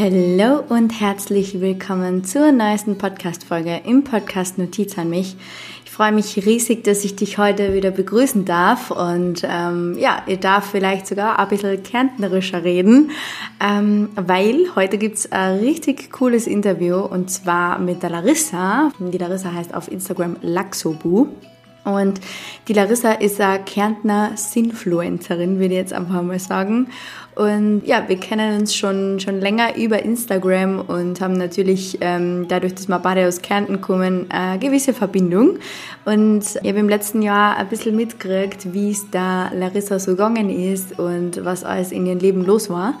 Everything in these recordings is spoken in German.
Hallo und herzlich willkommen zur neuesten Podcast-Folge im Podcast Notiz an mich. Ich freue mich riesig, dass ich dich heute wieder begrüßen darf und ähm, ja, ihr darf vielleicht sogar ein bisschen kärntnerischer reden, ähm, weil heute gibt's ein richtig cooles Interview und zwar mit der Larissa. Die Larissa heißt auf Instagram Laxobu. Und die Larissa ist eine Kärntner Sinfluencerin, würde ich jetzt einfach mal sagen. Und ja, wir kennen uns schon, schon länger über Instagram und haben natürlich ähm, dadurch, dass wir beide aus Kärnten kommen, eine gewisse Verbindung. Und ich habe im letzten Jahr ein bisschen mitgekriegt, wie es da Larissa so gegangen ist und was alles in ihrem Leben los war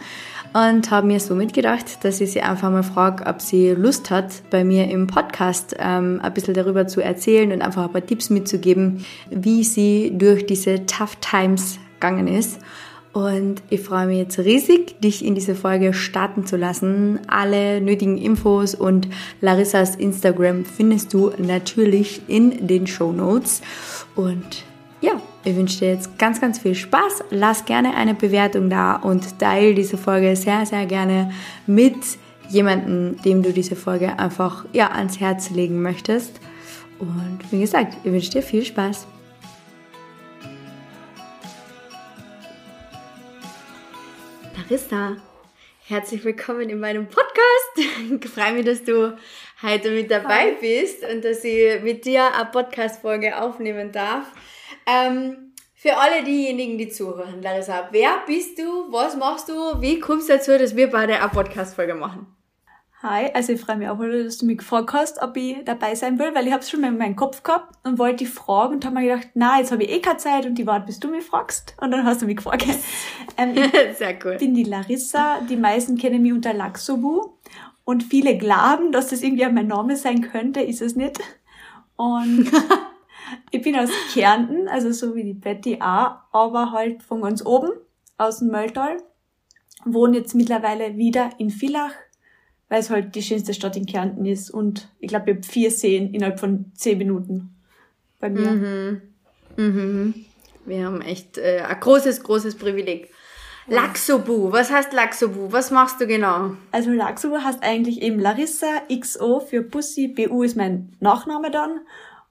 und habe mir so mitgedacht, dass ich sie einfach mal frage, ob sie Lust hat, bei mir im Podcast ähm, ein bisschen darüber zu erzählen und einfach ein paar Tipps mitzugeben, wie sie durch diese Tough Times gegangen ist. Und ich freue mich jetzt riesig, dich in diese Folge starten zu lassen. Alle nötigen Infos und Larissas Instagram findest du natürlich in den Show Notes. Und ich wünsche dir jetzt ganz, ganz viel Spaß. Lass gerne eine Bewertung da und teile diese Folge sehr, sehr gerne mit jemandem, dem du diese Folge einfach ja, ans Herz legen möchtest. Und wie gesagt, ich wünsche dir viel Spaß. Larissa, herzlich willkommen in meinem Podcast. Ich freue mich, dass du heute mit dabei bist und dass ich mit dir eine Podcast-Folge aufnehmen darf. Ähm, für alle diejenigen, die zuhören, Larissa, wer bist du, was machst du, wie kommst du dazu, dass wir beide eine Podcast-Folge machen? Hi, also ich freue mich auch, dass du mich gefragt hast, ob ich dabei sein will, weil ich habe es schon mal in meinem Kopf gehabt und wollte dich fragen und habe mir gedacht, na, jetzt habe ich eh keine Zeit und die warte, bis du mich fragst. Und dann hast du mich gefragt. Ähm, Sehr cool. Ich bin die Larissa, die meisten kennen mich unter Laxobu und viele glauben, dass das irgendwie mein Name sein könnte, ist es nicht. Und Ich bin aus Kärnten, also so wie die Betty auch, aber halt von ganz oben, aus dem Mölltal. Wohne jetzt mittlerweile wieder in Villach, weil es halt die schönste Stadt in Kärnten ist. Und ich glaube, ich habe vier Seen innerhalb von zehn Minuten bei mir. Mhm. Mhm. Wir haben echt äh, ein großes, großes Privileg. Laxobu, was heißt Laxobu? Was machst du genau? Also Laxobu heißt eigentlich eben Larissa, XO für Pussy, BU ist mein Nachname dann.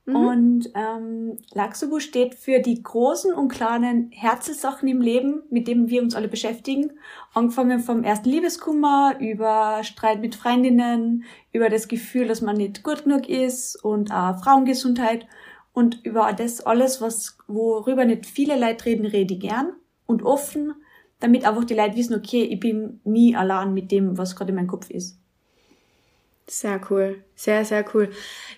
Mhm. Und ähm, Laxobu steht für die großen und kleinen Herzenssachen im Leben, mit denen wir uns alle beschäftigen. Angefangen vom ersten Liebeskummer, über Streit mit Freundinnen, über das Gefühl, dass man nicht gut genug ist und auch Frauengesundheit und über das alles, was worüber nicht viele Leute reden, rede ich gern und offen, damit einfach die Leute wissen, okay, ich bin nie allein mit dem, was gerade in meinem Kopf ist. Sehr cool. Sehr, sehr cool.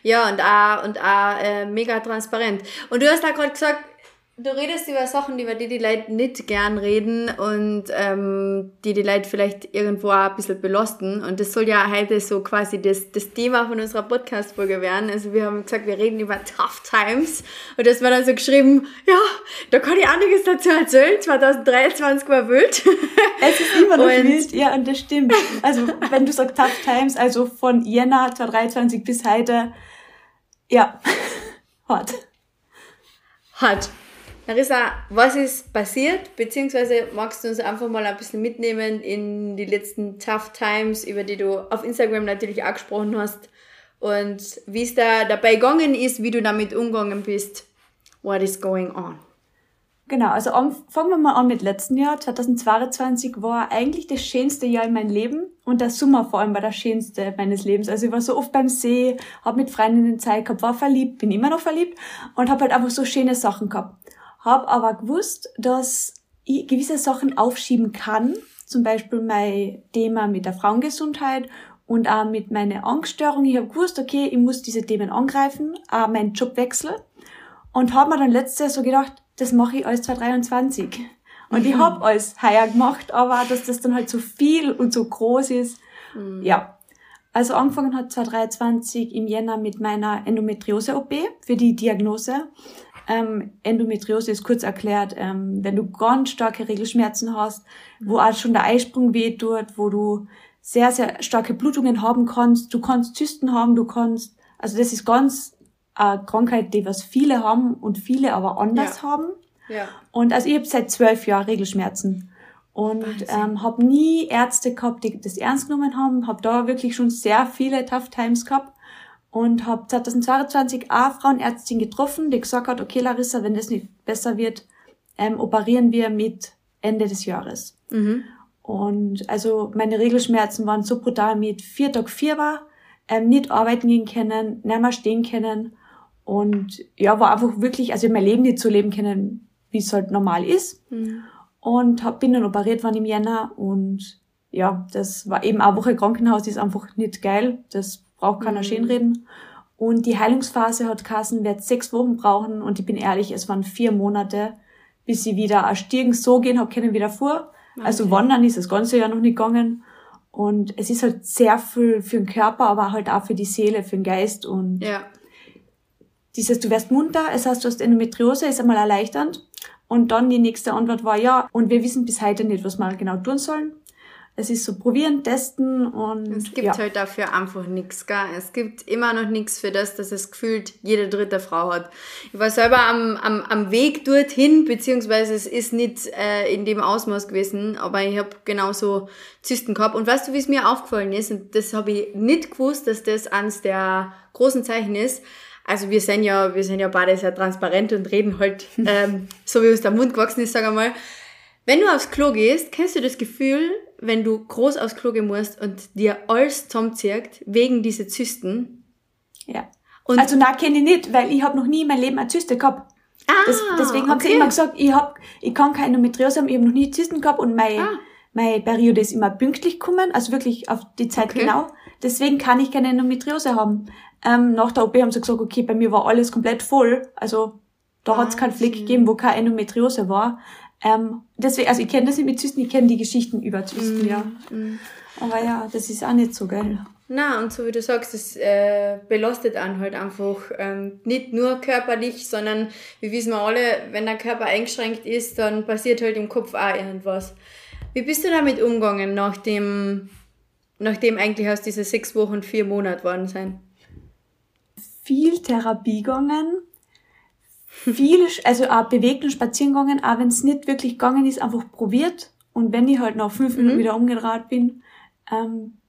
Ja, und auch, und auch äh, mega transparent. Und du hast da gerade gesagt, du redest über Sachen, über die die Leute nicht gern reden und ähm, die die Leute vielleicht irgendwo auch ein bisschen belasten. Und das soll ja heute so quasi das, das Thema von unserer Podcast-Folge werden. Also wir haben gesagt, wir reden über Tough Times. Und das war dann so geschrieben, ja, da kann ich einiges dazu erzählen. 2023 war wild. Es ist immer noch und, wild, ja, und das stimmt. Also wenn du sagst Tough Times, also von Jänner 2023 bis heute, ja, hart. Hart. Larissa, was ist passiert? Beziehungsweise magst du uns einfach mal ein bisschen mitnehmen in die letzten Tough Times, über die du auf Instagram natürlich auch gesprochen hast und wie es da dabei gegangen ist, wie du damit umgegangen bist. What is going on? Genau, also fangen wir mal an mit letzten Jahr. 2022 war eigentlich das schönste Jahr in meinem Leben und der Sommer vor allem war das schönste meines Lebens. Also ich war so oft beim See, habe mit Freundinnen Zeit gehabt, war verliebt, bin immer noch verliebt und habe halt einfach so schöne Sachen gehabt habe aber gewusst, dass ich gewisse Sachen aufschieben kann, zum Beispiel mein Thema mit der Frauengesundheit und auch mit meiner Angststörung. Ich habe gewusst, okay, ich muss diese Themen angreifen, auch meinen Job wechseln und habe mir dann letztes Jahr so gedacht, das mache ich alles 2023. Und mhm. ich habe alles heuer gemacht, aber dass das dann halt so viel und so groß ist, mhm. ja. Also angefangen hat 2023 im Jänner mit meiner Endometriose-OP für die Diagnose. Ähm, Endometriose ist kurz erklärt, ähm, wenn du ganz starke Regelschmerzen hast, wo auch schon der Eisprung weht tut, wo du sehr, sehr starke Blutungen haben kannst, du kannst Zysten haben, du kannst, also das ist ganz eine Krankheit, die was viele haben und viele aber anders ja. haben. Ja. Und also ich habe seit zwölf Jahren Regelschmerzen. und ähm, habe nie Ärzte gehabt, die das ernst genommen haben, habe da wirklich schon sehr viele Tough Times gehabt und habe 2022 eine Frauenärztin getroffen, die gesagt hat, okay Larissa, wenn das nicht besser wird, ähm, operieren wir mit Ende des Jahres. Mhm. Und also meine Regelschmerzen waren so brutal mit vier Tag vier war, ähm, nicht arbeiten gehen können, nicht mehr stehen können und ja, war einfach wirklich, also mein Leben nicht so leben können, wie es halt normal ist. Mhm. Und hab, bin dann operiert worden im Jänner und ja, das war eben eine Woche Krankenhaus, ist einfach nicht geil. Das braucht keiner mhm. schönreden. Und die Heilungsphase hat Kassen, wird sechs Wochen brauchen und ich bin ehrlich, es waren vier Monate, bis ich wieder erstiegen so gehen hab können wieder vor. Okay. Also wandern ist das ganze Jahr noch nicht gegangen. Und es ist halt sehr viel für den Körper, aber halt auch für die Seele, für den Geist und ja. dieses, du wirst munter, es heißt, du hast Endometriose, ist einmal erleichternd. Und dann die nächste Antwort war ja, und wir wissen bis heute nicht, was wir genau tun sollen. Es ist so probieren, testen und. Es gibt ja. halt dafür einfach nichts, gell? Es gibt immer noch nichts für das, dass es gefühlt jede dritte Frau hat. Ich war selber am, am, am Weg dorthin, beziehungsweise es ist nicht äh, in dem Ausmaß gewesen, aber ich habe genauso Zysten gehabt. Und weißt du, wie es mir aufgefallen ist? Und das habe ich nicht gewusst, dass das eines der großen Zeichen ist also wir sind ja, wir sind ja beide sehr transparent und reden halt ähm, so wie uns der Mund gewachsen ist, sag einmal. Wenn du aufs Klo gehst, kennst du das Gefühl, wenn du groß aufs Klo gehen musst und dir alles zusammenzirkt, wegen dieser Zysten? Ja. Und also na kenne ich nicht, weil ich habe noch nie in meinem Leben eine Zyste gehabt. Ah, das, deswegen okay. sie immer gesagt, ich hab, ich kann keine Endometriose haben, ich habe noch nie Zysten gehabt und mein, ah. meine Periode ist immer pünktlich gekommen, also wirklich auf die Zeit okay. genau. Deswegen kann ich keine Endometriose haben. Ähm, nach der OP haben sie gesagt, okay, bei mir war alles komplett voll. Also da hat es keinen Fleck gegeben, wo keine Endometriose war. Ähm, deswegen, also ich kenne das nicht mit Zysten, ich kenne die Geschichten über Zysten, mm, ja. Mm. Aber ja, das ist auch nicht so geil. Na und so wie du sagst, das äh, belastet einen halt einfach ähm, nicht nur körperlich, sondern wir wissen wir alle, wenn der Körper eingeschränkt ist, dann passiert halt im Kopf auch irgendwas. Wie bist du damit umgegangen, nachdem, nachdem eigentlich aus diese sechs Wochen vier Monate worden sein? viel Therapie gegangen, viel, also auch bewegt und spazieren gegangen, auch wenn es nicht wirklich gegangen ist, einfach probiert. Und wenn ich halt nach fünf Minuten mhm. wieder umgedreht bin, ähm,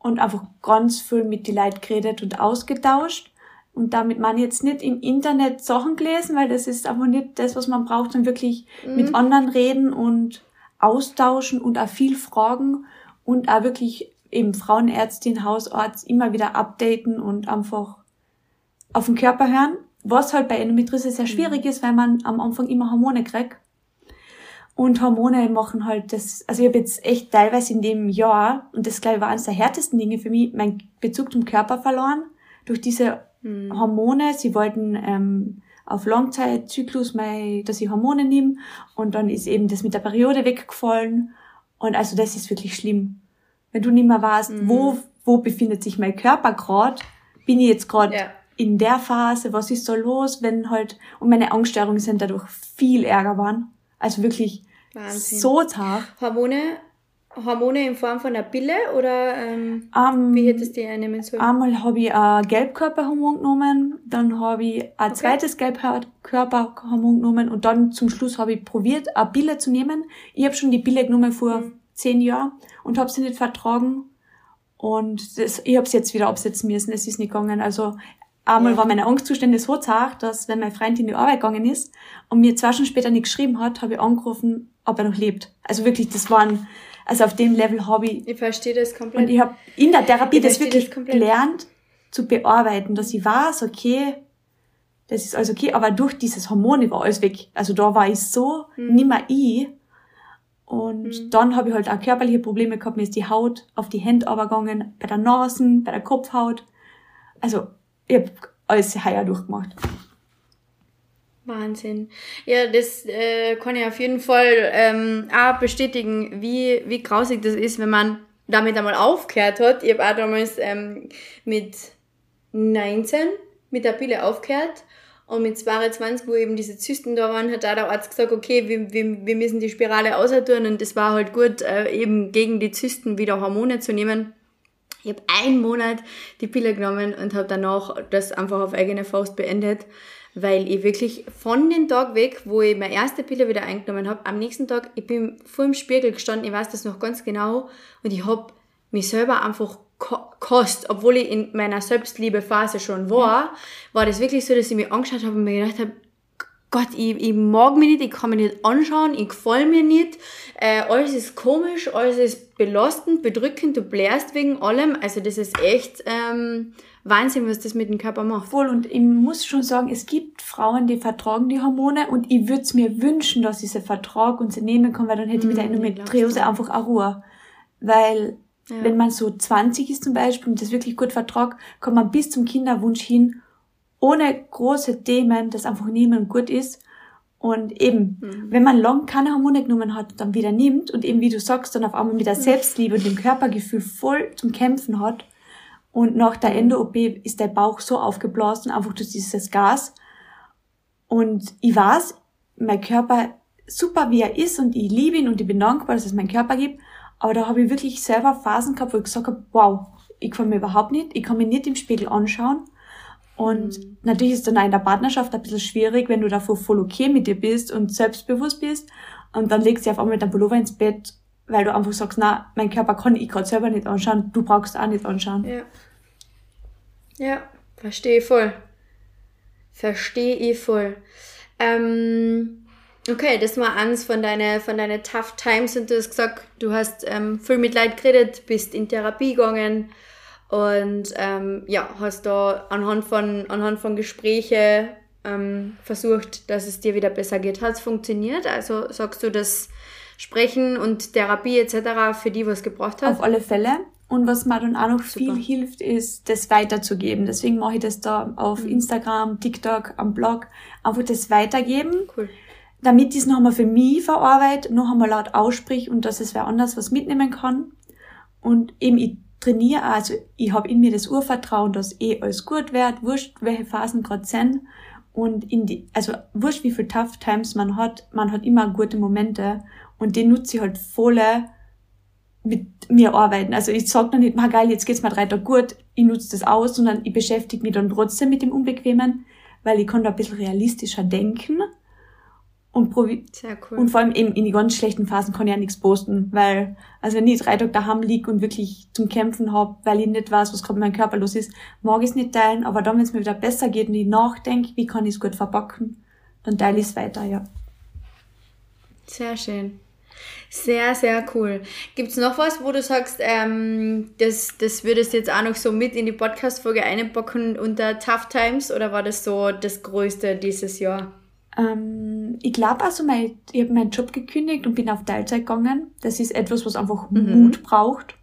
und einfach ganz viel mit die Leuten geredet und ausgetauscht. Und damit man jetzt nicht im Internet Sachen gelesen, weil das ist einfach nicht das, was man braucht, sondern wirklich mhm. mit anderen reden und austauschen und auch viel fragen und auch wirklich eben Frauenärztin, Hausarzt immer wieder updaten und einfach auf den Körper hören, was halt bei Endometriose sehr mhm. schwierig ist, weil man am Anfang immer Hormone kriegt. Und Hormone machen halt das, also ich habe jetzt echt teilweise in dem Jahr, und das glaube ich war eines der härtesten Dinge für mich, mein Bezug zum Körper verloren. Durch diese mhm. Hormone, sie wollten ähm, auf Langzeitzyklus, mein, dass ich Hormone nehme und dann ist eben das mit der Periode weggefallen. Und also das ist wirklich schlimm. Wenn du nicht mehr weißt, mhm. wo, wo befindet sich mein Körper gerade, bin ich jetzt gerade ja in der Phase, was ist so los, wenn halt, und meine Angststörungen sind dadurch viel ärger waren. Also wirklich Wahnsinn. so zart. Hormone, Hormone in Form von einer Pille oder ähm, um, wie hättest du die einnehmen sollen? Einmal habe ich ein Gelbkörperhormon genommen, dann habe ich ein okay. zweites Gelbkörperhormon genommen und dann zum Schluss habe ich probiert, eine Pille zu nehmen. Ich habe schon die Pille genommen vor mhm. zehn Jahren und habe sie nicht vertragen. Und das, ich habe es jetzt wieder absetzen müssen, es ist nicht gegangen. Also Einmal ja. war meine Angstzustände so zart, dass wenn mein Freund in die Arbeit gegangen ist und mir zwei Stunden später nicht geschrieben hat, habe ich angerufen, ob er noch lebt. Also wirklich, das waren, also auf dem Level habe ich. Ich verstehe das komplett. Und ich habe in der Therapie ich das wirklich das gelernt zu bearbeiten, dass ich weiß, okay, das ist alles okay, aber durch dieses Hormone war alles weg. Also da war ich so hm. nimmer ich. Und hm. dann habe ich halt auch körperliche Probleme gehabt, mir ist die Haut auf die Hände übergegangen, bei der Nase, bei der Kopfhaut. Also ich habe alles heuer durchgemacht. Wahnsinn. Ja, das äh, kann ich auf jeden Fall ähm, auch bestätigen, wie, wie grausig das ist, wenn man damit einmal aufgehört hat. Ich habe auch damals ähm, mit 19 mit der Pille aufgehört und mit 22, wo eben diese Zysten da waren, hat auch der Arzt gesagt, okay, wir, wir, wir müssen die Spirale aushalten und das war halt gut, äh, eben gegen die Zysten wieder Hormone zu nehmen. Ich habe einen Monat die Pille genommen und habe danach das einfach auf eigene Faust beendet. weil ich wirklich von dem Tag weg, wo ich meine erste Pille wieder eingenommen habe, am nächsten Tag, ich bin vor dem Spiegel gestanden, ich weiß das noch ganz genau, und ich habe mich selber einfach kost, obwohl ich in meiner Selbstliebephase schon war, war das wirklich so, dass ich mich angeschaut habe und mir gedacht habe, Gott, ich, ich mag mich nicht, ich kann mich nicht anschauen, ich gefall mir nicht, äh, alles ist komisch, alles ist belastend, bedrückend, du blärst wegen allem, also das ist echt ähm, Wahnsinn, was das mit dem Körper macht. Voll, und ich muss schon sagen, es gibt Frauen, die vertragen die Hormone und ich würde es mir wünschen, dass ich sie vertrage und sie nehmen kann, weil dann hätte ich mit der mhm, Endometriose einfach auch Ruhe. Weil ja. wenn man so 20 ist zum Beispiel und das wirklich gut vertragt, kann man bis zum Kinderwunsch hin ohne große Themen das einfach nehmen gut ist. Und eben, mhm. wenn man lang keine Hormone genommen hat, dann wieder nimmt und eben, wie du sagst, dann auf einmal mit der mhm. Selbstliebe und dem Körpergefühl voll zum Kämpfen hat. Und nach der mhm. Endo-OP ist der Bauch so aufgeblasen, einfach durch dieses Gas. Und ich weiß, mein Körper super, wie er ist und ich liebe ihn und ich bin dankbar, dass es meinen Körper gibt. Aber da habe ich wirklich selber Phasen gehabt, wo ich gesagt habe, wow, ich kann mir überhaupt nicht, ich kann mich nicht im Spiegel anschauen. Und mhm. natürlich ist dann auch in der Partnerschaft ein bisschen schwierig, wenn du davor voll okay mit dir bist und selbstbewusst bist und dann legst du auf einmal mit deinem Pullover ins Bett, weil du einfach sagst, na, mein Körper kann ich gerade selber nicht anschauen, du brauchst auch nicht anschauen. Ja. Ja, verstehe voll. Verstehe ich voll. Ähm, okay, das war eins von deinen von deine Tough Times und du hast gesagt, du hast ähm, viel Mitleid geredet, bist in Therapie gegangen und ähm, ja, hast da anhand von, anhand von Gespräche ähm, versucht, dass es dir wieder besser geht. Hat es funktioniert? Also sagst du, dass Sprechen und Therapie etc. für die was gebracht hat? Auf alle Fälle. Und was mir dann auch noch Super. viel hilft, ist, das weiterzugeben. Deswegen mache ich das da auf mhm. Instagram, TikTok, am Blog. Einfach das weitergeben. Cool. Damit ich es noch einmal für mich verarbeite, noch einmal laut aussprich und dass es wer anders was mitnehmen kann. Und eben, ich trainiere also ich habe in mir das Urvertrauen, dass eh alles gut wird, wurscht, welche Phasen gerade sind. Und in die, also wurscht, wie viel Tough Times man hat, man hat immer gute Momente und die nutze ich halt volle mit mir arbeiten. Also ich sag dann nicht, ma geil, jetzt geht's mir drei Tage gut, ich nutze das aus, sondern ich beschäftige mich dann trotzdem mit dem Unbequemen, weil ich kann da ein bisschen realistischer denken und, Sehr cool. und vor allem eben in die ganz schlechten Phasen kann ich ja nichts posten, weil, also wenn ich drei Tage daheim liege und wirklich zum Kämpfen hab, weil ich nicht weiß, was gerade mit meinem Körper los ist, mag ich es nicht teilen, aber dann, wenn es mir wieder besser geht und ich nachdenke, wie kann ich es gut verpacken, dann teile ich es weiter, ja. Sehr schön. Sehr, sehr cool. Gibt's noch was, wo du sagst, ähm, das, das würdest du jetzt auch noch so mit in die Podcast-Folge einpacken unter Tough Times oder war das so das Größte dieses Jahr? Ähm, ich glaube also, mein, ich habe meinen Job gekündigt und bin auf Teilzeit gegangen. Das ist etwas, was einfach mhm. Mut braucht.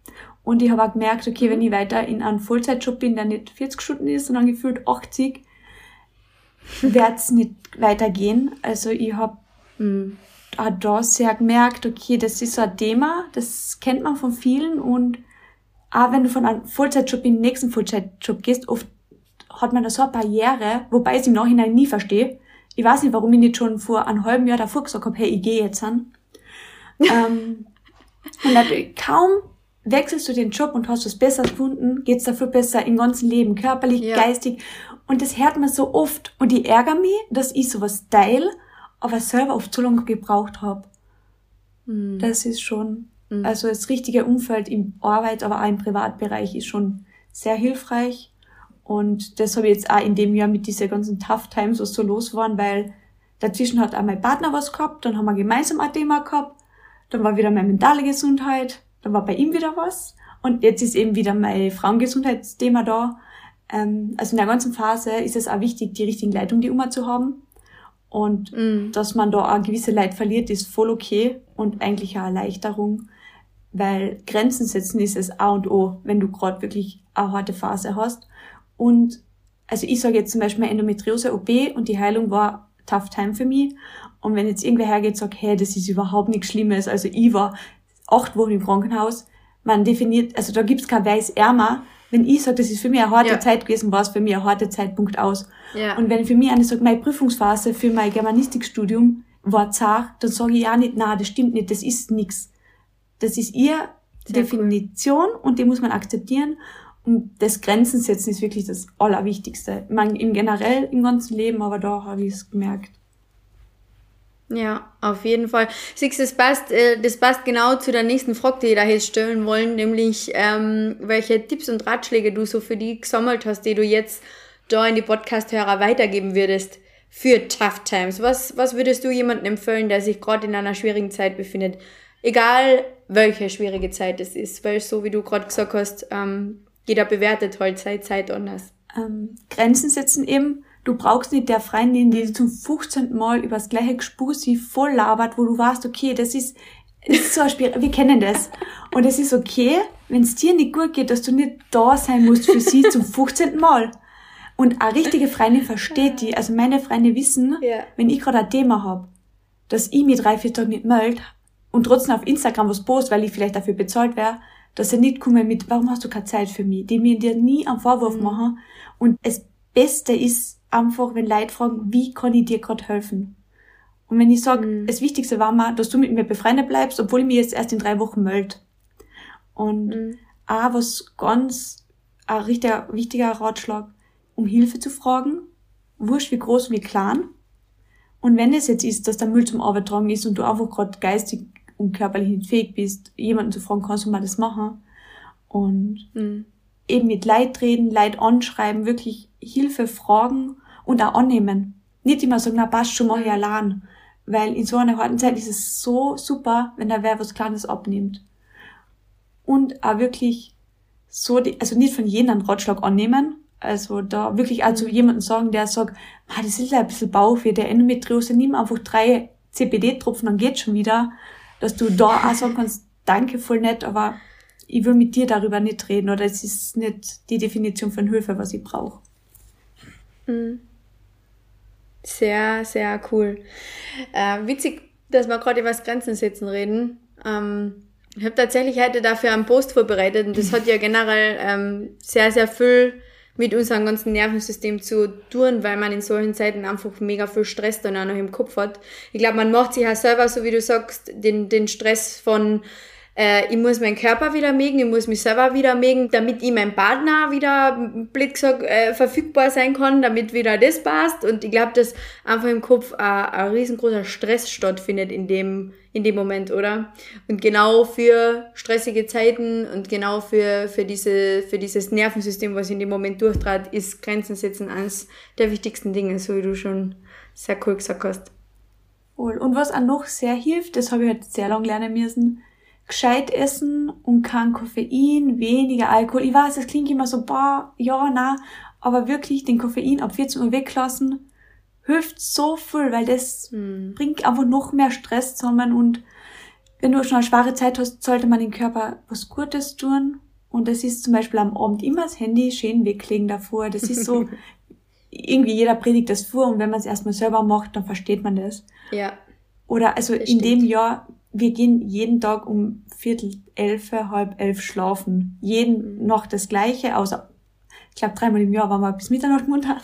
Und ich habe auch gemerkt, okay, mhm. wenn ich weiter in einem Vollzeitjob bin, der nicht 40 Stunden ist, sondern gefühlt 80, wird es nicht weitergehen. Also ich habe mhm. auch da sehr gemerkt, okay, das ist so ein Thema, das kennt man von vielen und auch wenn du von einem Vollzeitjob in den nächsten Vollzeitjob gehst, oft hat man da so eine Barriere, wobei ich es im Nachhinein nie verstehe, ich weiß nicht, warum ich nicht schon vor einem halben Jahr davor gesagt habe, hey, ich gehe jetzt an. ähm, und natürlich kaum wechselst du den Job und hast was besser gefunden, geht's dafür besser im ganzen Leben, körperlich, ja. geistig. Und das hört man so oft. Und ich ärgere mich, dass ich sowas teile, aber selber oft so lange gebraucht habe. Mhm. Das ist schon, mhm. also das richtige Umfeld im Arbeit, aber auch im Privatbereich ist schon sehr hilfreich. Und das habe ich jetzt auch in dem Jahr mit dieser ganzen Tough Times, was so los waren, weil dazwischen hat auch mein Partner was gehabt, dann haben wir gemeinsam ein Thema gehabt, dann war wieder meine mentale Gesundheit, dann war bei ihm wieder was und jetzt ist eben wieder mein Frauengesundheitsthema da. Ähm, also in der ganzen Phase ist es auch wichtig, die richtigen Leitungen die Oma zu haben. Und mm. dass man da auch gewisse Leid verliert, ist voll okay und eigentlich eine Erleichterung, weil Grenzen setzen ist es A und O, wenn du gerade wirklich eine harte Phase hast. Und also ich sage jetzt zum Beispiel meine Endometriose-OP und die Heilung war tough time für mich. Und wenn jetzt irgendwer hergeht und sagt, hey, das ist überhaupt nichts Schlimmes, also ich war acht Wochen im Krankenhaus, man definiert, also da gibt's kein weiß ärmer. Wenn ich sage, das ist für mich eine harte ja. Zeit gewesen, war es für mich ein harter Zeitpunkt aus. Ja. Und wenn für mich eine sagt, meine Prüfungsphase für mein Germanistikstudium war zart, dann sage ich ja nicht, na, das stimmt nicht, das ist nix. Das ist ihr Definition cool. und die muss man akzeptieren. Das Grenzen setzen ist wirklich das Allerwichtigste. Ich meine, im generell im ganzen Leben, aber da habe ich es gemerkt. Ja, auf jeden Fall. Siehst, das passt, äh, das passt genau zu der nächsten Frage, die ich da jetzt stellen wollen, nämlich ähm, welche Tipps und Ratschläge du so für die gesammelt hast, die du jetzt da in die Podcast-Hörer weitergeben würdest für Tough Times. Was, was würdest du jemandem empfehlen, der sich gerade in einer schwierigen Zeit befindet? Egal, welche schwierige Zeit es ist, weil so wie du gerade gesagt hast, ähm, jeder bewertet halt seine Zeit anders. Ähm, Grenzen setzen eben Du brauchst nicht der Freundin, die zum 15. Mal übers gleiche Gespusi voll labert, wo du weißt, okay, das ist, ist so ein Spiel, wir kennen das. Und es ist okay, wenn es dir nicht gut geht, dass du nicht da sein musst für sie zum 15. Mal. Und eine richtige Freundin versteht die. Also meine Freunde wissen, ja. wenn ich gerade ein Thema hab, dass ich mir drei, vier Tage nicht melde und trotzdem auf Instagram was post, weil ich vielleicht dafür bezahlt wäre, dass er nicht kommen mit, warum hast du keine Zeit für mich? Die mir dir nie einen Vorwurf mhm. machen. Und das Beste ist, einfach, wenn Leute fragen, wie kann ich dir gerade helfen? Und wenn ich sage, mhm. das Wichtigste war mal, dass du mit mir befreundet bleibst, obwohl ich mich jetzt erst in drei Wochen melde. Und mhm. auch was ganz, ein richtiger, wichtiger Ratschlag, um Hilfe zu fragen, wurscht wie groß, wie klein. Und wenn es jetzt ist, dass der Müll zum Arbeit tragen ist und du einfach gerade geistig und körperlich nicht fähig bist, jemanden zu fragen, kannst du mal das machen? Und mhm. eben mit Leid reden, Leid anschreiben, wirklich Hilfe fragen und auch annehmen. Nicht immer sagen, na passt schon, mach ich allein. Weil in so einer harten Zeit ist es so super, wenn da wer was Kleines abnimmt. Und auch wirklich so, die, also nicht von jedem einen Ratschlag annehmen, also da wirklich auch zu mhm. jemandem sagen, der sagt, ah, das ist ja ein bisschen Bauchweh, der Endometriose, nimm einfach drei CBD-Tropfen, dann geht's schon wieder. Dass du da auch sagen kannst, danke, voll nett, aber ich will mit dir darüber nicht reden oder es ist nicht die Definition von Hilfe, was ich brauche. Mhm. Sehr, sehr cool. Äh, witzig, dass wir gerade über das Grenzen setzen reden. Ähm, ich habe tatsächlich heute dafür einen Post vorbereitet und das hat ja generell ähm, sehr, sehr viel mit unserem ganzen Nervensystem zu tun, weil man in solchen Zeiten einfach mega viel Stress dann auch noch im Kopf hat. Ich glaube, man macht sich ja selber, so wie du sagst, den, den Stress von äh, ich muss meinen Körper wieder mögen, ich muss mich selber wieder mögen, damit ich meinem Partner wieder, blöd gesagt, äh, verfügbar sein kann, damit wieder das passt. Und ich glaube, dass einfach im Kopf ein, ein riesengroßer Stress stattfindet in dem, in dem Moment, oder? Und genau für stressige Zeiten und genau für, für, diese, für dieses Nervensystem, was in dem Moment durchtrat, ist Grenzen setzen eines der wichtigsten Dinge, so wie du schon sehr cool gesagt hast. Und was auch noch sehr hilft, das habe ich halt sehr lange lernen müssen, gescheit essen und kein Koffein, weniger Alkohol. Ich weiß, das klingt immer so, boah, ja, na, aber wirklich den Koffein ab 14 Uhr weglassen, hilft so viel, weil das hm. bringt einfach noch mehr Stress zusammen und wenn du schon eine schwere Zeit hast, sollte man den Körper was Gutes tun. Und das ist zum Beispiel am Abend immer das Handy schön weglegen davor. Das ist so, irgendwie jeder predigt das vor und wenn man es erstmal selber macht, dann versteht man das. Ja. Oder also in dem Jahr wir gehen jeden Tag um Viertel elf, halb elf schlafen. Jeden noch das Gleiche, außer, ich glaube, dreimal im Jahr waren wir bis Mitternacht munter.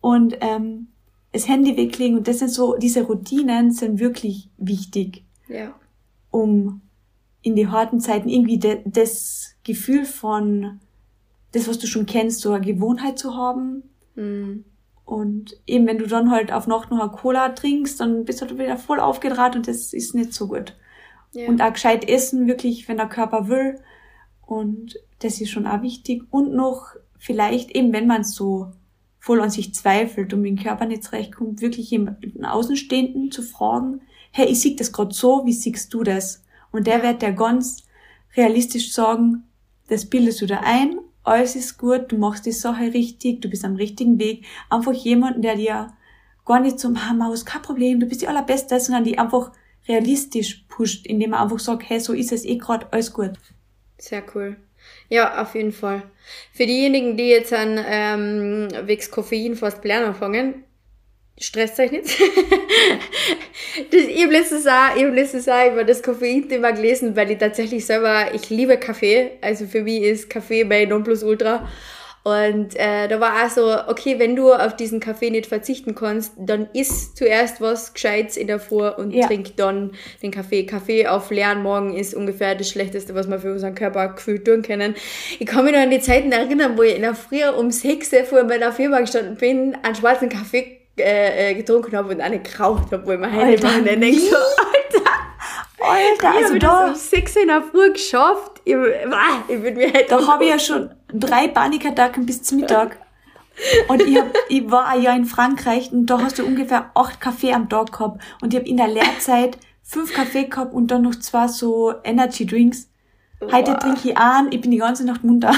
Und ähm, das Handy weglegen und das sind so, diese Routinen sind wirklich wichtig. Ja. Um in die harten Zeiten irgendwie de, das Gefühl von, das, was du schon kennst, so eine Gewohnheit zu haben. Mhm. Und eben, wenn du dann halt auf Nacht noch eine Cola trinkst, dann bist du wieder voll aufgedraht und das ist nicht so gut. Ja. Und auch gescheit essen, wirklich, wenn der Körper will. Und das ist schon auch wichtig. Und noch vielleicht eben, wenn man so voll an sich zweifelt und mit dem Körper nicht zurechtkommt, wirklich jemanden Außenstehenden zu fragen, hey, ich sehe das gerade so, wie siehst du das? Und der wird dir ganz realistisch sagen, das bildest du da ein, alles ist gut, du machst die Sache richtig, du bist am richtigen Weg. Einfach jemanden, der dir gar nicht zum, ah, Maus, kein Problem, du bist die Allerbeste, sondern die einfach realistisch pusht, indem er einfach sagt, hey, so ist es eh gerade, alles gut. Sehr cool. Ja, auf jeden Fall. Für diejenigen, die jetzt an ähm, wegs Koffein fast lernen anfangen, stresst euch nicht. das, ich habe letztes Jahr, ich habe letztes Jahr über das Koffein-Thema gelesen, weil ich tatsächlich selber, ich liebe Kaffee. Also für mich ist Kaffee bei Nonplusultra. Und äh, da war auch so, okay, wenn du auf diesen Kaffee nicht verzichten kannst, dann isst zuerst was Gescheites in der Früh und ja. trink dann den Kaffee. Kaffee auf leeren Morgen ist ungefähr das Schlechteste, was wir für unseren Körper gefühlt tun können. Ich kann mich noch an die Zeiten erinnern, wo ich in der Früh um 6 Uhr vor meiner Firma gestanden bin, einen schwarzen Kaffee äh, äh getrunken habe und eine geraucht habe, wo ich mir heute machen denke so, Alter, Alter, also ich da... um 6 Uhr in der Früh geschafft. Ich, ich würde mir halt... Da habe ich ja schon drei Panikattacken bis zum Mittag. Und ich, hab, ich war ein Jahr in Frankreich und da hast du ungefähr acht Kaffee am Tag gehabt. Und ich habe in der Lehrzeit fünf Kaffee gehabt und dann noch zwei so Energy Drinks. Heute trinke ich an, ich bin die ganze Nacht munter.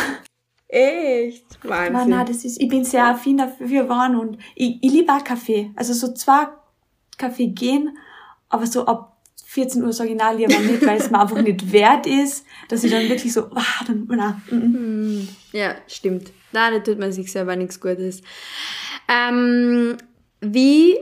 Echt? Wahnsinn. Nein, nein, das ist, ich bin sehr affin dafür waren und ich, ich liebe auch Kaffee. Also so zwei Kaffee gehen, aber so ab 14 Uhr sage ich nein, lieber nicht, weil es mir einfach nicht wert ist, dass ich dann wirklich so, ah, dann, na, mm, mm. Ja, stimmt. Da tut man sich selber nichts Gutes. Ähm, wie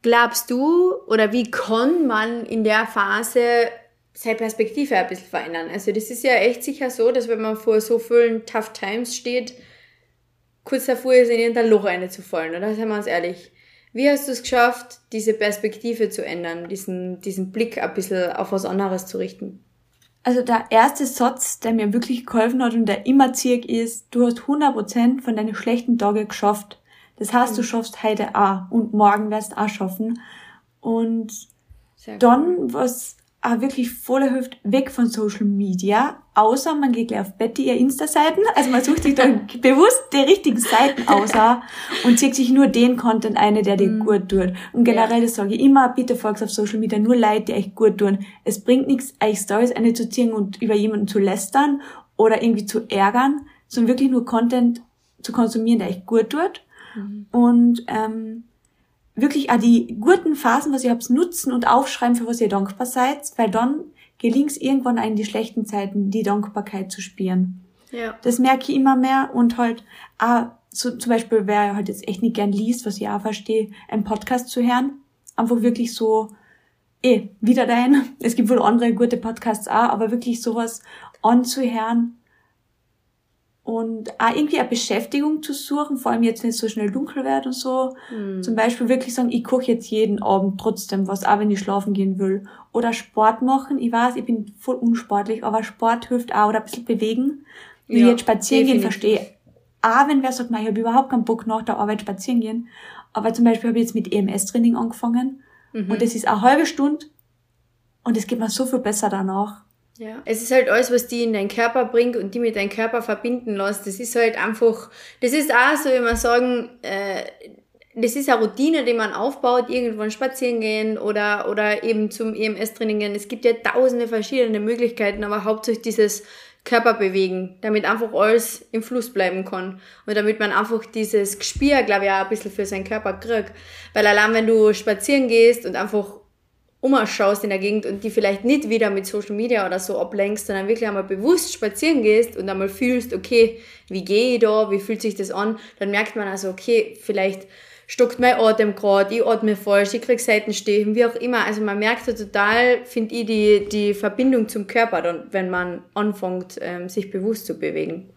glaubst du oder wie kann man in der Phase seine Perspektive ein bisschen verändern? Also das ist ja echt sicher so, dass wenn man vor so vielen Tough Times steht, kurz davor ist, in irgendein Loch reinzufallen, oder? Seien wir uns ehrlich. Wie hast du es geschafft, diese Perspektive zu ändern, diesen, diesen Blick ein bisschen auf was anderes zu richten? Also der erste Satz, der mir wirklich geholfen hat und der immer zirk ist, du hast 100% von deinen schlechten Tagen geschafft. Das heißt, du mhm. schaffst heute auch und morgen wirst auch schaffen. Und dann, was auch wirklich voller hilft, weg von Social Media, außer man geht gleich auf Betty ihr Insta-Seiten, also man sucht sich dann bewusst die richtigen Seiten aus und zieht sich nur den Content eine, der dir mm. gut tut. Und generell, das sage ich immer, bitte folgt auf Social Media nur Leute, die euch gut tun. Es bringt nichts, euch Stories eine zu ziehen und über jemanden zu lästern oder irgendwie zu ärgern, sondern wirklich nur Content zu konsumieren, der euch gut tut. Mm. Und ähm, wirklich auch die guten Phasen, was ihr habt, nutzen und aufschreiben, für was ihr dankbar seid, weil dann gelingt es irgendwann in die schlechten Zeiten, die Dankbarkeit zu spüren. Ja. Das merke ich immer mehr und halt auch, so zum Beispiel, wer halt jetzt echt nicht gern liest, was ich auch verstehe, einen Podcast zu hören, einfach wirklich so, eh, wieder dein, es gibt wohl andere gute Podcasts auch, aber wirklich sowas anzuhören, und auch irgendwie eine Beschäftigung zu suchen, vor allem jetzt, wenn es so schnell dunkel wird und so. Mhm. Zum Beispiel wirklich sagen, ich koche jetzt jeden Abend trotzdem was, auch wenn ich schlafen gehen will. Oder Sport machen. Ich weiß, ich bin voll unsportlich, aber Sport hilft auch. Oder ein bisschen bewegen. Wie ja, jetzt spazieren definitiv. gehen, verstehe. Auch wenn wer sagt, ich habe überhaupt keinen Bock nach der Arbeit spazieren gehen. Aber zum Beispiel habe ich jetzt mit EMS-Training angefangen. Mhm. Und das ist eine halbe Stunde. Und es geht mir so viel besser danach. Ja, es ist halt alles, was die in deinen Körper bringt und die mit deinem Körper verbinden lässt. Das ist halt einfach, das ist auch so, wie man sagen, äh, das ist eine Routine, die man aufbaut, irgendwann spazieren gehen oder, oder eben zum EMS-Training gehen. Es gibt ja tausende verschiedene Möglichkeiten, aber hauptsächlich dieses Körperbewegen, damit einfach alles im Fluss bleiben kann. Und damit man einfach dieses Gespür, glaube ich, auch ein bisschen für seinen Körper kriegt. Weil allein wenn du spazieren gehst und einfach umschaust in der Gegend und die vielleicht nicht wieder mit Social Media oder so ablenkst, sondern wirklich einmal bewusst spazieren gehst und einmal fühlst, okay, wie gehe ich da, wie fühlt sich das an, dann merkt man also, okay, vielleicht stockt mein Atem gerade, ich atme falsch, ich krieg Seitenstechen, wie auch immer. Also man merkt so total, finde ich, die, die Verbindung zum Körper, dann, wenn man anfängt, ähm, sich bewusst zu bewegen.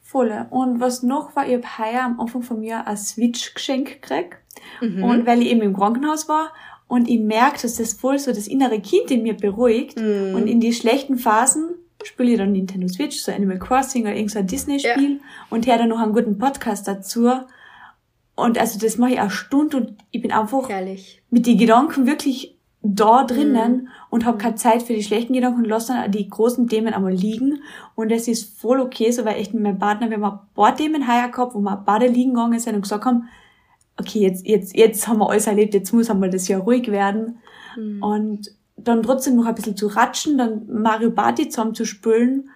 Volle. Und was noch war, ich habe heuer am Anfang von mir ein Switch-Geschenk gekriegt. Mhm. Und weil ich eben im Krankenhaus war, und ich merke, dass das voll so das innere Kind in mir beruhigt. Mm. Und in die schlechten Phasen spiele ich dann Nintendo Switch, so Animal Crossing oder irgendein Disney-Spiel ja. und höre dann noch einen guten Podcast dazu. Und also das mache ich auch Stunde und ich bin einfach Herrlich. mit den Gedanken wirklich da drinnen mm. und habe keine Zeit für die schlechten Gedanken und lasse dann die großen Themen einmal liegen. Und das ist voll okay, so weil echt mit meinem Partner, wir haben ein paar Themen heuer gehabt, wo wir beide liegen gegangen sind und gesagt haben, okay, jetzt, jetzt, jetzt haben wir alles erlebt, jetzt muss einmal das Jahr ruhig werden. Mhm. Und dann trotzdem noch ein bisschen zu ratschen, dann Mario Party zusammen zu spülen,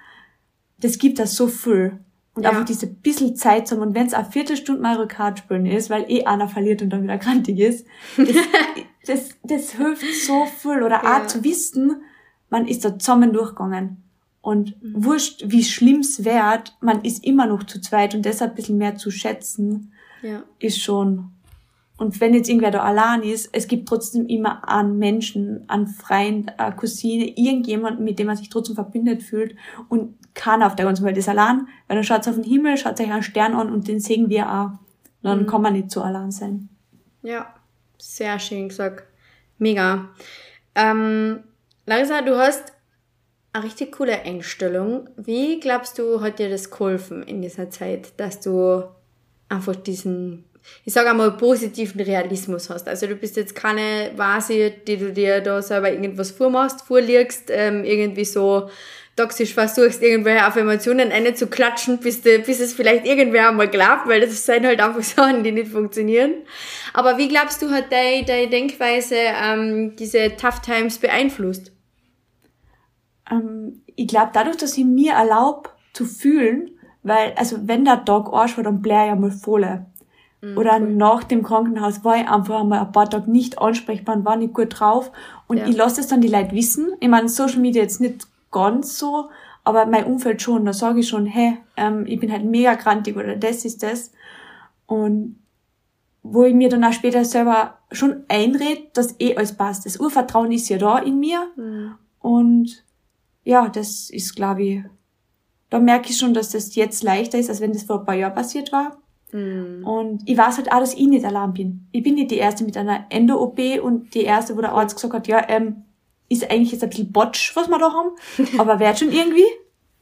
das gibt das so viel. Und ja. einfach diese bisschen Zeit zusammen. Und wenn es eine Viertelstunde Mario Kart spielen ist, weil eh einer verliert und dann wieder krantig ist, das, das, das hilft so viel. Oder ja. auch zu wissen, man ist da zusammen durchgegangen. Und mhm. wurscht, wie schlimm's wird, man ist immer noch zu zweit und deshalb ein bisschen mehr zu schätzen, ja. ist schon Und wenn jetzt irgendwer da allein ist, es gibt trotzdem immer einen Menschen, einen Freund, eine Cousine, irgendjemanden, mit dem man sich trotzdem verbindet fühlt. Und keiner auf der ganzen Welt ist allein, weil dann schaut auf den Himmel, schaut euch einen Stern an und den sehen wir auch. Dann mhm. kann man nicht so allein sein. Ja, sehr schön gesagt. Mega. Ähm, Larissa, du hast eine richtig coole Einstellung. Wie glaubst du, hat dir das geholfen in dieser Zeit, dass du einfach diesen, ich sage einmal, positiven Realismus hast? Also du bist jetzt keine Vase, die du dir da selber irgendwas vormachst, vorlegst, ähm, irgendwie so toxisch versuchst, irgendwelche Affirmationen eine zu klatschen, bis, de, bis es vielleicht irgendwer einmal glaubt, weil das sind halt einfach Sachen, die nicht funktionieren. Aber wie glaubst du, hat deine, deine Denkweise ähm, diese Tough Times beeinflusst? Ähm, ich glaube, dadurch, dass ich mir erlaube zu fühlen, weil, also wenn der Tag Arsch war, dann bläh ich einmal voll. Mhm, Oder cool. nach dem Krankenhaus war ich einfach einmal ein paar Tage nicht ansprechbar und war nicht gut drauf. Und ja. ich lasse es dann die Leute wissen. Ich meine, Social Media jetzt nicht ganz so, aber mein Umfeld schon. Da sage ich schon, hey, ähm, ich bin halt mega grantig oder das ist das. Und wo ich mir dann auch später selber schon einrede, dass eh alles passt. Das Urvertrauen ist ja da in mir. Mhm. Und ja, das ist, glaube ich, da merke ich schon, dass das jetzt leichter ist, als wenn das vor ein paar Jahren passiert war. Mhm. Und ich weiß halt auch, dass ich nicht allein bin. Ich bin nicht die Erste mit einer Endo-OP und die Erste, wo der Arzt gesagt hat, ja, ähm, ist eigentlich jetzt ein bisschen Botsch, was wir da haben, aber wird schon irgendwie.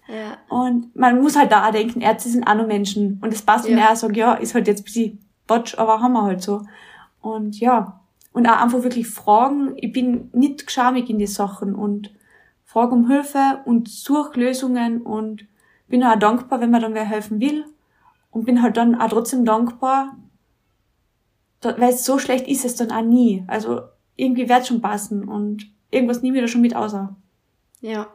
Ja. Und man muss halt da auch denken, Ärzte sind auch nur Menschen. Und es passt, wenn ja. er sagt, ja, ist halt jetzt ein bisschen Botsch, aber haben wir halt so. Und ja. Und auch einfach wirklich fragen. Ich bin nicht geschamig in die Sachen und frage um Hilfe und suche Lösungen und bin auch dankbar, wenn man dann wer helfen will. Und bin halt dann auch trotzdem dankbar, weil so schlecht ist es dann auch nie. Also irgendwie wird schon passen und irgendwas nie wieder schon mit außer. Ja.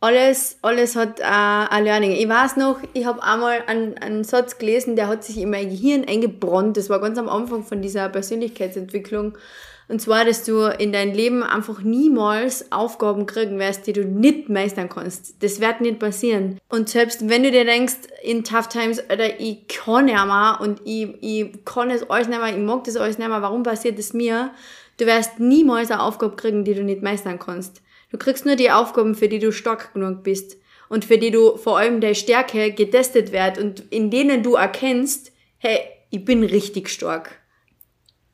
Alles, alles hat äh, ein Learning. Ich weiß noch, ich habe einmal einen, einen Satz gelesen, der hat sich in mein Gehirn eingebrannt. Das war ganz am Anfang von dieser Persönlichkeitsentwicklung. Und zwar, dass du in dein Leben einfach niemals Aufgaben kriegen wirst, die du nicht meistern kannst. Das wird nicht passieren. Und selbst wenn du dir denkst, in Tough Times, oder ich kann ja mal und ich, ich kann das alles nicht mehr, ich mag das alles nicht mehr, warum passiert das mir? Du wirst niemals eine Aufgabe kriegen, die du nicht meistern kannst. Du kriegst nur die Aufgaben, für die du stark genug bist und für die du vor allem deine Stärke getestet wird und in denen du erkennst, hey, ich bin richtig stark.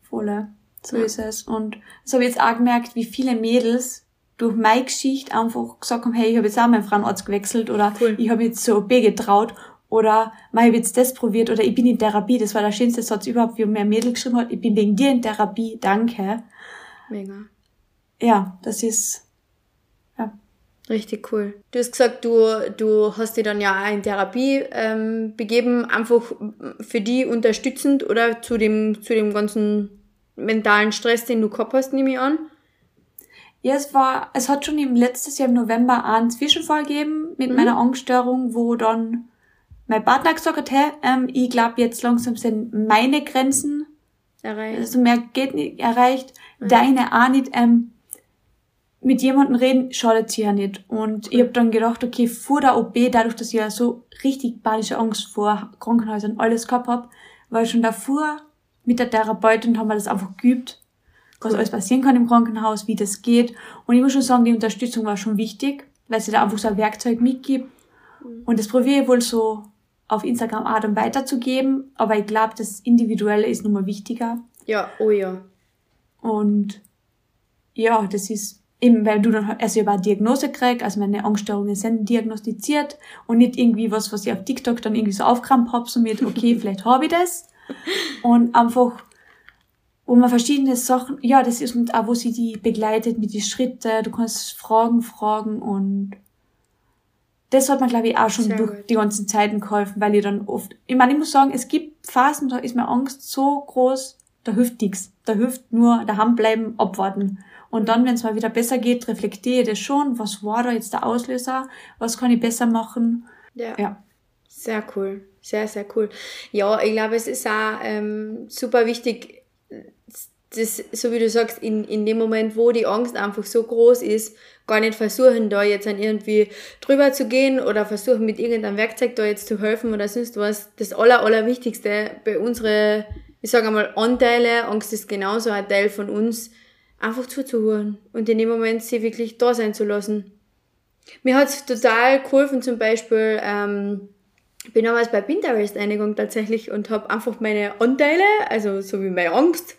Voller. So ja. ist es. Und das habe ich jetzt auch gemerkt, wie viele Mädels durch meine Geschichte einfach gesagt haben, hey, ich habe jetzt auch meinen Frauenarzt gewechselt oder cool. ich habe jetzt so OP getraut oder ich habe jetzt das probiert oder ich bin in Therapie. Das war der schönste Satz überhaupt, wie mir ein Mädel geschrieben hat, ich bin wegen dir in Therapie, danke. Mega. Ja, das ist, ja. Richtig cool. Du hast gesagt, du, du hast dich dann ja auch in Therapie ähm, begeben, einfach für die unterstützend oder zu dem, zu dem ganzen mentalen Stress, den du gehabt hast, nehme ich an? Ja, es war, es hat schon im letztes Jahr im November einen Zwischenfall gegeben mit mhm. meiner Angststörung, wo dann mein Partner gesagt hat, hey, ähm, ich glaube jetzt langsam sind meine Grenzen erreicht. Also mehr geht nicht erreicht, mhm. deine auch nicht. Ähm, mit jemandem reden schadet sie ja nicht. Und ich habe dann gedacht, okay, vor der OP, dadurch, dass ich ja so richtig panische Angst vor Krankenhäusern alles gehabt hab, war ich schon davor mit der Therapeutin, haben wir das einfach geübt, was alles passieren kann im Krankenhaus, wie das geht. Und ich muss schon sagen, die Unterstützung war schon wichtig, weil sie da einfach so ein Werkzeug mitgibt. Und das probiere ich wohl so auf Instagram Adam weiterzugeben, aber ich glaube, das Individuelle ist nochmal wichtiger. Ja, oh ja. Und ja, das ist eben, weil du dann, also ich habe eine Diagnose gekriegt, also meine Angststörungen sind diagnostiziert und nicht irgendwie was, was ich auf TikTok dann irgendwie so aufkrampft habe, so mit, okay, vielleicht habe ich das. Und einfach, wo man verschiedene Sachen, ja, das ist und auch, wo sie die begleitet mit die Schritte, du kannst Fragen fragen und das hat mir, glaube ich, auch schon Sehr durch gut. die ganzen Zeiten geholfen, weil ich dann oft, ich meine, ich muss sagen, es gibt Phasen, da ist meine Angst so groß, da hilft nichts. Da hilft nur daheim bleiben, abwarten. Und dann, wenn es mal wieder besser geht, reflektiere ich das schon, was war da jetzt der Auslöser, was kann ich besser machen. Ja. ja. Sehr cool. Sehr, sehr cool. Ja, ich glaube, es ist auch ähm, super wichtig, das, so wie du sagst, in, in dem Moment, wo die Angst einfach so groß ist, gar nicht versuchen, da jetzt an irgendwie drüber zu gehen oder versuchen, mit irgendeinem Werkzeug da jetzt zu helfen oder sonst was. Das Aller, Allerwichtigste bei unseren ich sage einmal, Anteile, Angst ist genauso ein Teil von uns, einfach zuzuhören und in dem Moment sie wirklich da sein zu lassen. Mir hat's total geholfen, zum Beispiel, ähm, ich bin damals bei Pinterest einigung tatsächlich und habe einfach meine Anteile, also so wie meine Angst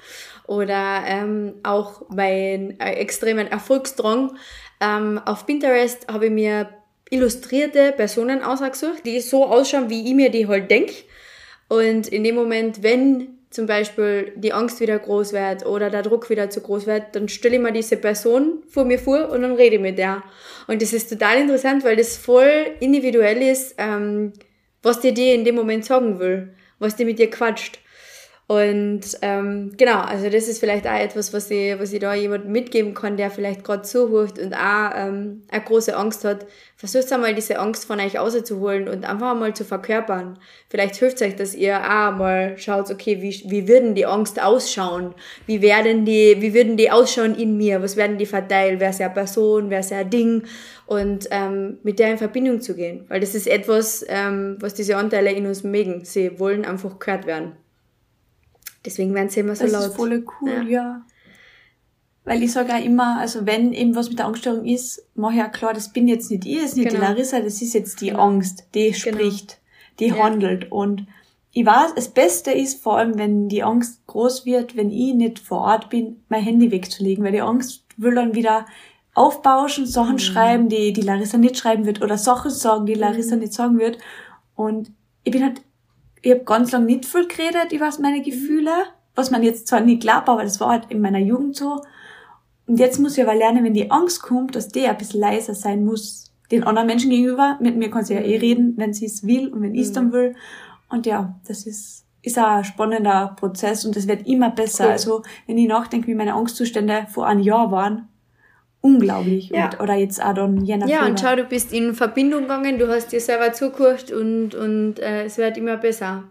oder ähm, auch meinen äh, extremen Erfolgsdrang, ähm, auf Pinterest habe ich mir illustrierte Personen ausgesucht, die so ausschauen, wie ich mir die halt denk. Und in dem Moment, wenn zum Beispiel die Angst wieder groß wird oder der Druck wieder zu groß wird, dann stelle ich mir diese Person vor mir vor und dann rede ich mit der. Und das ist total interessant, weil das voll individuell ist, ähm, was dir die in dem Moment sagen will, was die mit dir quatscht. Und ähm, genau, also das ist vielleicht auch etwas, was ich, was ich da jemand mitgeben kann, der vielleicht gerade zuhört und auch ähm, eine große Angst hat. Versucht einmal diese Angst von euch auszuholen und einfach mal zu verkörpern. Vielleicht hilft euch, dass ihr auch mal schaut, okay, wie, wie würden die Angst ausschauen? Wie werden die, wie würden die ausschauen in mir? Was werden die verteilt? Wer ist ja Person? Wer ist ja Ding? Und ähm, mit der in Verbindung zu gehen. Weil das ist etwas, ähm, was diese Anteile in uns mögen. Sie wollen einfach gehört werden. Deswegen werden sie immer so das laut. Das ist voll cool, ja. ja. Weil ich sage auch immer, also wenn eben was mit der Angststörung ist, ich auch klar, das bin jetzt nicht ich, das ist nicht genau. die Larissa, das ist jetzt die genau. Angst, die genau. spricht, die ja. handelt. Und ich weiß, das Beste ist vor allem, wenn die Angst groß wird, wenn ich nicht vor Ort bin, mein Handy wegzulegen, weil die Angst will dann wieder aufbauschen, Sachen mhm. schreiben, die die Larissa nicht schreiben wird oder Sachen sagen, die Larissa mhm. nicht sagen wird. Und ich bin halt ich habe ganz lange nicht viel geredet über meine Gefühle, was man jetzt zwar nicht glaubt, aber das war halt in meiner Jugend so. Und jetzt muss ich aber lernen, wenn die Angst kommt, dass die ein bisschen leiser sein muss den anderen Menschen gegenüber. Mit mir kann sie ja eh reden, wenn sie es will und wenn ich es dann mhm. will. Und ja, das ist, ist ein spannender Prozess und es wird immer besser. Cool. Also, wenn ich nachdenke, wie meine Angstzustände vor einem Jahr waren, unglaublich. Ja. Und, oder jetzt auch dann je nach Ja, und schau, du bist in Verbindung gegangen, du hast dir selber zugehört und, und äh, es wird immer besser.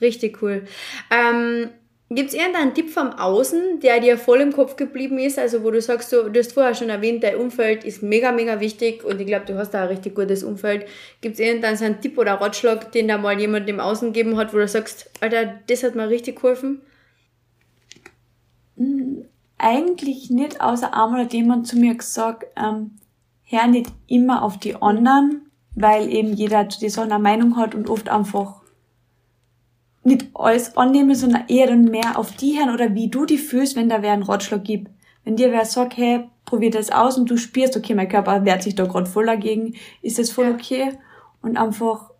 Richtig cool. Ähm, Gibt es irgendeinen Tipp vom Außen, der dir voll im Kopf geblieben ist? Also wo du sagst, du, du hast vorher schon erwähnt, dein Umfeld ist mega, mega wichtig und ich glaube, du hast da ein richtig gutes Umfeld. Gibt es irgendeinen so einen Tipp oder Ratschlag, den da mal jemand im Außen gegeben hat, wo du sagst, Alter, das hat mir richtig geholfen? Eigentlich nicht, außer einmal hat jemand zu mir gesagt, ähm, hör nicht immer auf die anderen, weil eben jeder zu dir so eine Meinung hat und oft einfach nicht alles annehmen, sondern eher dann mehr auf die hören oder wie du die fühlst, wenn da wer einen Ratschlag gibt. Wenn dir wer sagt, hey, probier das aus und du spürst, okay, mein Körper wehrt sich da gerade voll dagegen, ist das voll okay? Und einfach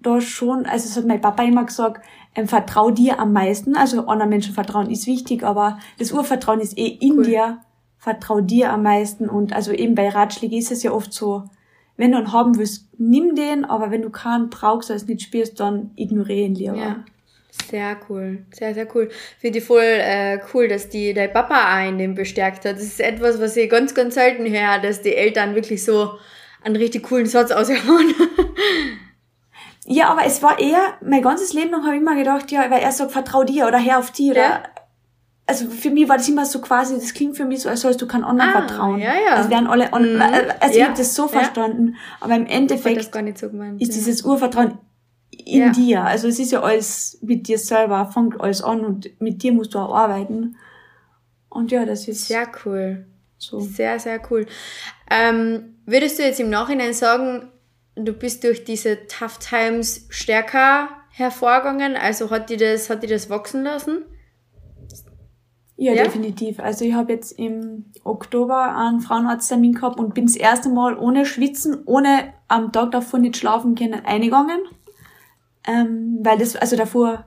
da schon, also es hat mein Papa immer gesagt, ähm, vertrau dir am meisten. Also anderen Menschen vertrauen ist wichtig, aber das Urvertrauen ist eh in cool. dir. Vertrau dir am meisten. Und also eben bei Ratschlägen ist es ja oft so, wenn du einen haben willst, nimm den, aber wenn du keinen brauchst oder es nicht spürst, dann ignoriere ihn lieber. Ja. Sehr cool, sehr, sehr cool. Finde ich voll äh, cool, dass die dein Papa auch in dem bestärkt hat. Das ist etwas, was ich ganz, ganz selten höre, dass die Eltern wirklich so einen richtig coolen Satz aushauen. Ja, aber es war eher, mein ganzes Leben lang habe ich immer gedacht, ja, weil er sagt, vertrau dir oder hör auf die oder. Ja. Also für mich war das immer so quasi, das klingt für mich so, als sollst du kein anderen ah, vertrauen. Ja, ja. Also wären alle, on, mhm. Äh, also ja. ich habe das so verstanden, aber im Endeffekt so gemeint, ist dieses Urvertrauen in dir. Also es ist ja alles mit dir selber, fängt alles an und mit dir musst du auch arbeiten. Und ja, das ist. Sehr cool. So. Sehr, sehr cool. Ähm, würdest du jetzt im Nachhinein sagen, du bist durch diese Tough Times stärker hervorgegangen. Also hat die das, hat die das wachsen lassen? Ja, ja? definitiv. Also ich habe jetzt im Oktober einen Frauenarzttermin gehabt und bin das erste Mal ohne Schwitzen, ohne am Tag davor nicht schlafen können, eingegangen. Ähm, weil das, also davor,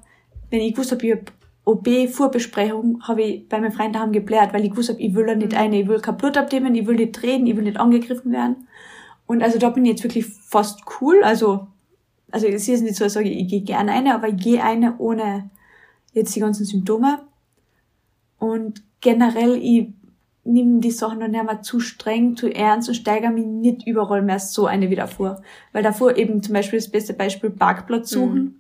wenn ich gewusst habe, ich hab OB-Vorbesprechung, habe ich bei meinem Freund daheim geblärt, weil ich gewusst habe, ich will da nicht mhm. eine, ich will kein Blut abnehmen, ich will nicht reden, ich will nicht angegriffen werden. Und also da bin ich jetzt wirklich fast cool. Also, also es ist nicht so, dass ich sage, ich gehe gerne eine, aber ich gehe eine ohne jetzt die ganzen Symptome. Und generell, ich nehme die Sachen dann nicht mehr zu streng, zu ernst und steigere mich nicht überall mehr so eine wieder vor. Weil davor eben zum Beispiel das beste Beispiel Parkplatz suchen. Mhm.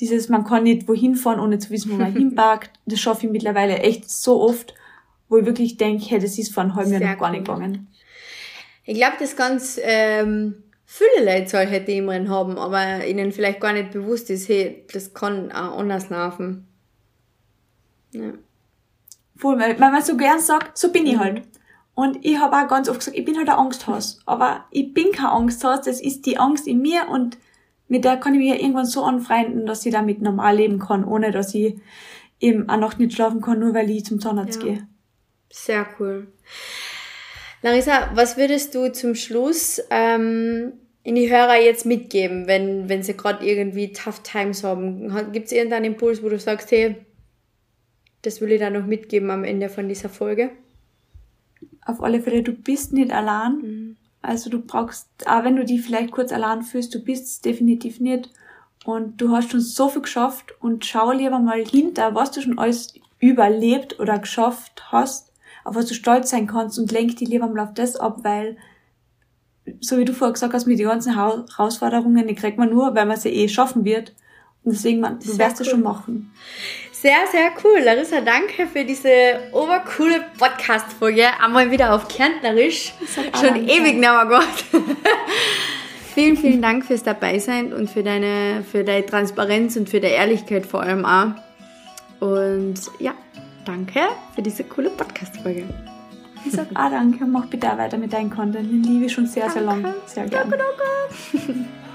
Dieses, man kann nicht wohin fahren, ohne zu wissen, wo man hinparkt. Das schaffe ich mittlerweile echt so oft, wo ich wirklich denke, hey, das ist vor einem halben Jahr noch gar nicht gegangen. Ich glaube, das ist ganz ähm, viele Leute solche Themen haben, aber ihnen vielleicht gar nicht bewusst ist, hey, das kann auch anders laufen. Ja. Voll, weil man so gern sagt, so bin ich mhm. halt. Und ich habe auch ganz oft gesagt, ich bin halt ein Angsthaus. Aber ich bin kein Angsthaus, das ist die Angst in mir und mit der kann ich mich ja irgendwann so anfreunden, dass ich damit normal leben kann, ohne dass ich eben auch noch nicht schlafen kann, nur weil ich zum Zahnarzt ja. gehe. Sehr cool. Larissa, was würdest du zum Schluss ähm, in die Hörer jetzt mitgeben, wenn, wenn sie gerade irgendwie tough times haben? Gibt es irgendeinen Impuls, wo du sagst, hey, das will ich da noch mitgeben am Ende von dieser Folge? Auf alle Fälle, du bist nicht allein. Mhm. Also du brauchst, auch wenn du die vielleicht kurz allein fühlst, du bist es definitiv nicht. Und du hast schon so viel geschafft und schau lieber mal hinter, was du schon alles überlebt oder geschafft hast, auf was du stolz sein kannst und lenk die lieber mal auf das ab, weil, so wie du vorher gesagt hast, mit den ganzen Herausforderungen, die kriegt man nur, weil man sie eh schaffen wird. Und deswegen, man, du wirst es schon machen. Sehr, sehr cool. Larissa, danke für diese obercoole Podcast-Folge. Einmal wieder auf Kärntnerisch. Schon ewig nicht mehr Gott. vielen, vielen Dank fürs Dabeisein und für deine, für deine Transparenz und für deine Ehrlichkeit vor allem auch. Und ja, danke für diese coole Podcast-Folge. Ich sag auch danke und mach bitte auch weiter mit deinem Content. Den liebe ich schon sehr, danke. sehr lang. Sehr gerne. Danke, danke.